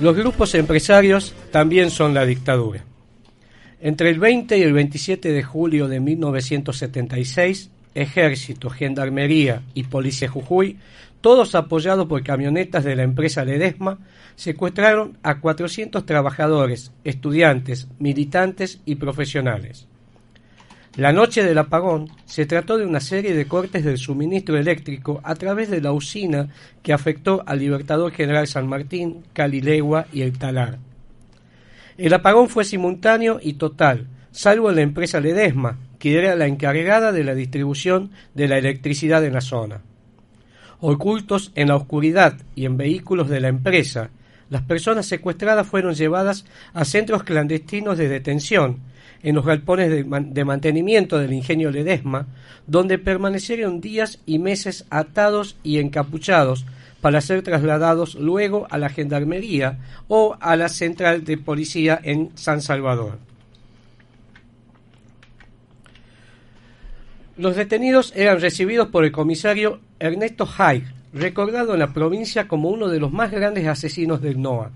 Los grupos empresarios también son la dictadura. Entre el 20 y el 27 de julio de 1976, Ejército, Gendarmería y Policía Jujuy, todos apoyados por camionetas de la empresa Ledesma, secuestraron a 400 trabajadores, estudiantes, militantes y profesionales. La noche del apagón se trató de una serie de cortes del suministro eléctrico a través de la usina que afectó al Libertador General San Martín, Calilegua y el Talar. El apagón fue simultáneo y total, salvo en la empresa Ledesma, que era la encargada de la distribución de la electricidad en la zona. Ocultos en la oscuridad y en vehículos de la empresa, las personas secuestradas fueron llevadas a centros clandestinos de detención, en los galpones de, mantenimiento del ingenio Ledesma, donde permanecieron días y meses atados y encapuchados para ser trasladados luego a la gendarmería o a la central de policía en San Salvador. Los detenidos eran recibidos por el comisario Ernesto Haig, recordado en la provincia como uno de los más grandes asesinos del NOA.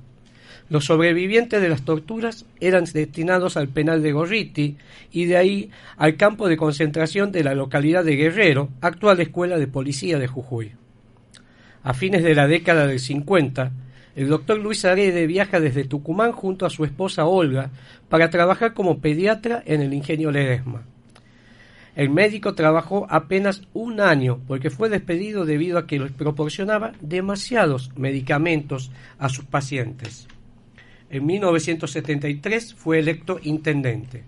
Los sobrevivientes de las torturas eran destinados al penal de Gorriti y de ahí al campo de concentración de la localidad de Guerrero, actual escuela de policía de Jujuy. A fines de la década del 50, el doctor Luis Arede viaja desde Tucumán junto a su esposa Olga para trabajar como pediatra en el ingenio Ledesma. El médico trabajó apenas un año porque fue despedido debido a que les proporcionaba demasiados medicamentos a sus pacientes. En 1973 fue electo intendente.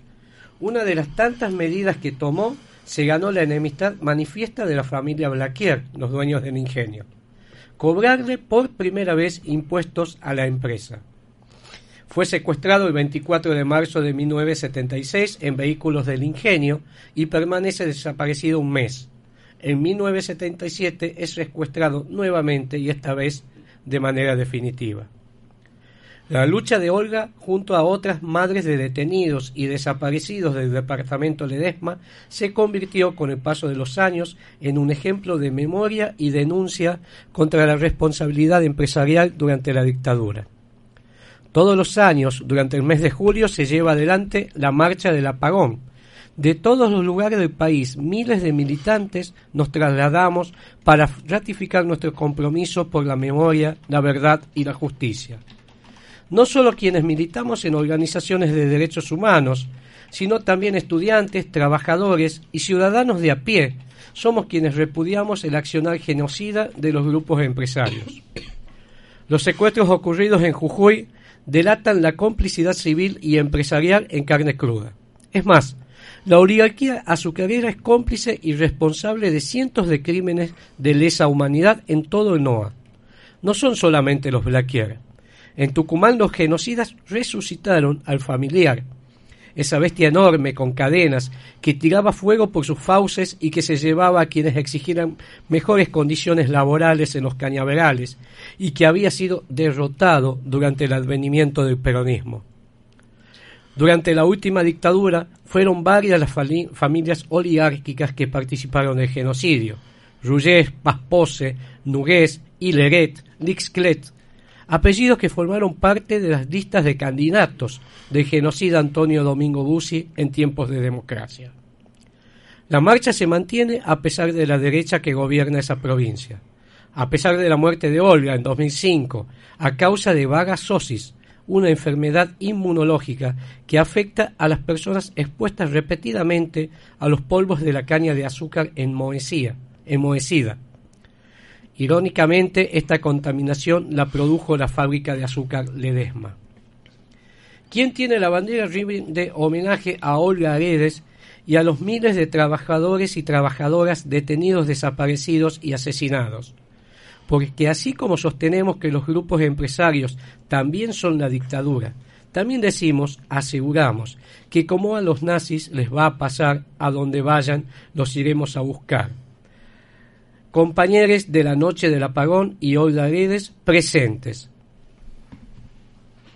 Una de las tantas medidas que tomó se ganó la enemistad manifiesta de la familia Blaquier, los dueños del ingenio. Cobrarle por primera vez impuestos a la empresa. Fue secuestrado el 24 de marzo de 1976 en vehículos del ingenio y permanece desaparecido un mes. En 1977 es secuestrado nuevamente y esta vez de manera definitiva. La lucha de Olga junto a otras madres de detenidos y desaparecidos del departamento Ledesma se convirtió con el paso de los años en un ejemplo de memoria y denuncia contra la responsabilidad empresarial durante la dictadura. Todos los años, durante el mes de julio, se lleva adelante la marcha del apagón. De todos los lugares del país, miles de militantes nos trasladamos para ratificar nuestro compromiso por la memoria, la verdad y la justicia no solo quienes militamos en organizaciones de derechos humanos, sino también estudiantes, trabajadores y ciudadanos de a pie. Somos quienes repudiamos el accionar genocida de los grupos empresarios. Los secuestros ocurridos en Jujuy delatan la complicidad civil y empresarial en carne cruda. Es más, la oligarquía azucarera es cómplice y responsable de cientos de crímenes de lesa humanidad en todo el NOA. No son solamente los Blaquier. En Tucumán los genocidas resucitaron al familiar, esa bestia enorme con cadenas que tiraba fuego por sus fauces y que se llevaba a quienes exigieran mejores condiciones laborales en los cañaverales y que había sido derrotado durante el advenimiento del peronismo. Durante la última dictadura fueron varias las familias oligárquicas que participaron del genocidio. Rullés, Paspose, Nugués, Hileret, Lixclet, apellidos que formaron parte de las listas de candidatos del genocida Antonio Domingo Bussi en tiempos de democracia. La marcha se mantiene a pesar de la derecha que gobierna esa provincia, a pesar de la muerte de Olga en 2005 a causa de vagasosis, una enfermedad inmunológica que afecta a las personas expuestas repetidamente a los polvos de la caña de azúcar enmohecida Irónicamente, esta contaminación la produjo la fábrica de azúcar Ledesma. ¿Quién tiene la bandera de homenaje a Olga Aredes y a los miles de trabajadores y trabajadoras detenidos, desaparecidos y asesinados? Porque así como sostenemos que los grupos empresarios también son la dictadura, también decimos, aseguramos, que como a los nazis les va a pasar a donde vayan, los iremos a buscar compañeros de la noche del apagón y Olga presentes.